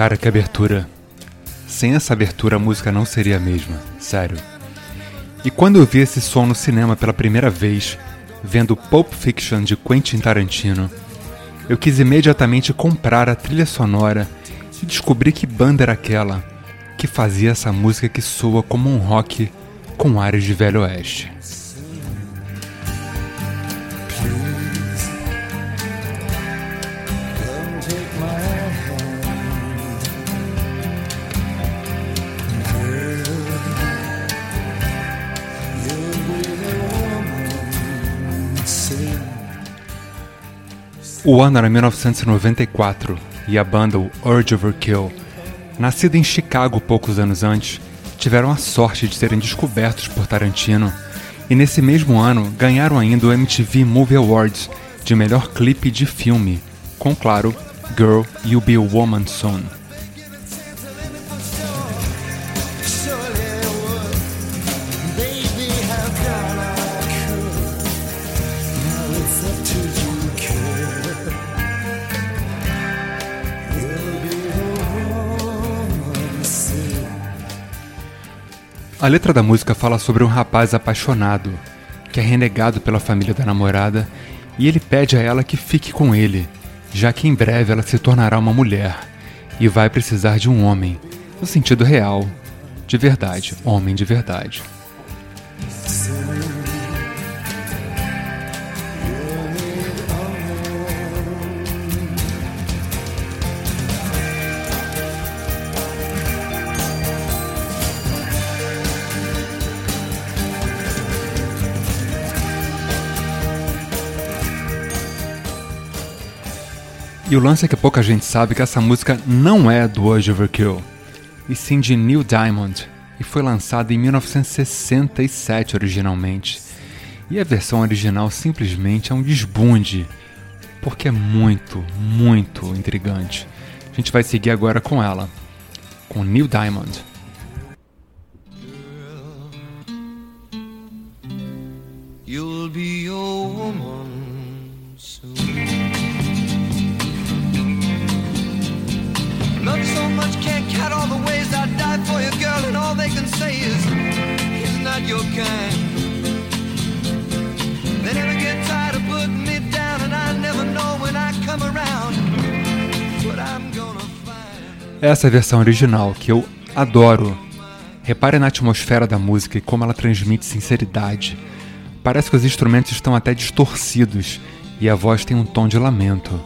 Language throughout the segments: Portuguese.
Cara, que abertura. Sem essa abertura a música não seria a mesma, sério. E quando eu vi esse som no cinema pela primeira vez, vendo Pulp Fiction de Quentin Tarantino, eu quis imediatamente comprar a trilha sonora e descobri que banda era aquela que fazia essa música que soa como um rock com áreas de Velho Oeste. O ano era 1994 e a banda Urge Overkill, nascida em Chicago poucos anos antes, tiveram a sorte de serem descobertos por Tarantino e nesse mesmo ano ganharam ainda o MTV Movie Awards de melhor clipe de filme, com claro Girl You'll Be a Woman Soon. A letra da música fala sobre um rapaz apaixonado, que é renegado pela família da namorada, e ele pede a ela que fique com ele, já que em breve ela se tornará uma mulher e vai precisar de um homem, no sentido real, de verdade, homem de verdade. E o lance é que pouca gente sabe que essa música não é do Urge Overkill, e sim de Neil Diamond, e foi lançada em 1967 originalmente. E a versão original simplesmente é um desbunde, porque é muito, muito intrigante. A gente vai seguir agora com ela, com Neil Diamond. You'll your kind. They never get tired of putting me down, and I never know when I come around what I'm gonna find. Essa é a versão original, que eu adoro. Repare na atmosfera da música e como ela transmite sinceridade. Parece que os instrumentos estão até distorcidos e a voz tem um tom de lamento.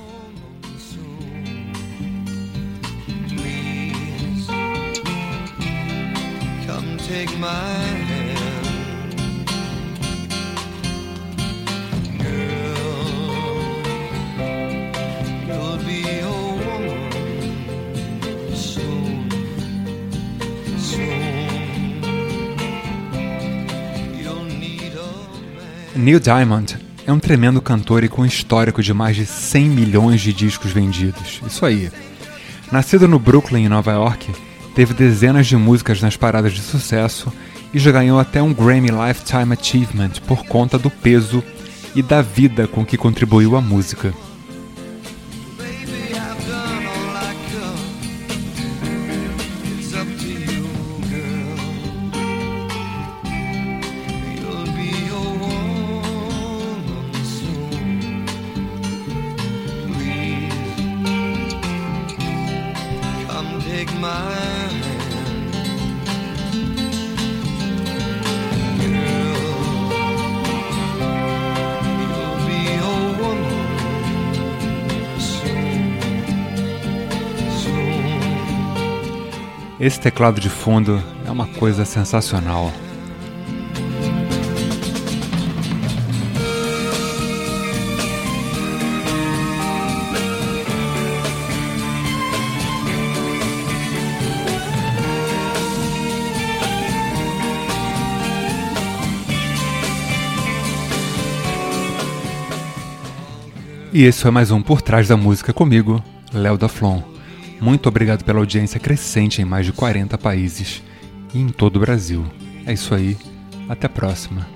Neil Diamond é um tremendo cantor e com histórico de mais de 100 milhões de discos vendidos. Isso aí. Nascido no Brooklyn, em Nova York, teve dezenas de músicas nas paradas de sucesso e já ganhou até um Grammy Lifetime Achievement por conta do peso e da vida com que contribuiu à música. Esse teclado de fundo é uma coisa sensacional. E esse foi mais um Por Trás da Música comigo, Léo da Flon. Muito obrigado pela audiência crescente em mais de 40 países e em todo o Brasil. É isso aí, até a próxima.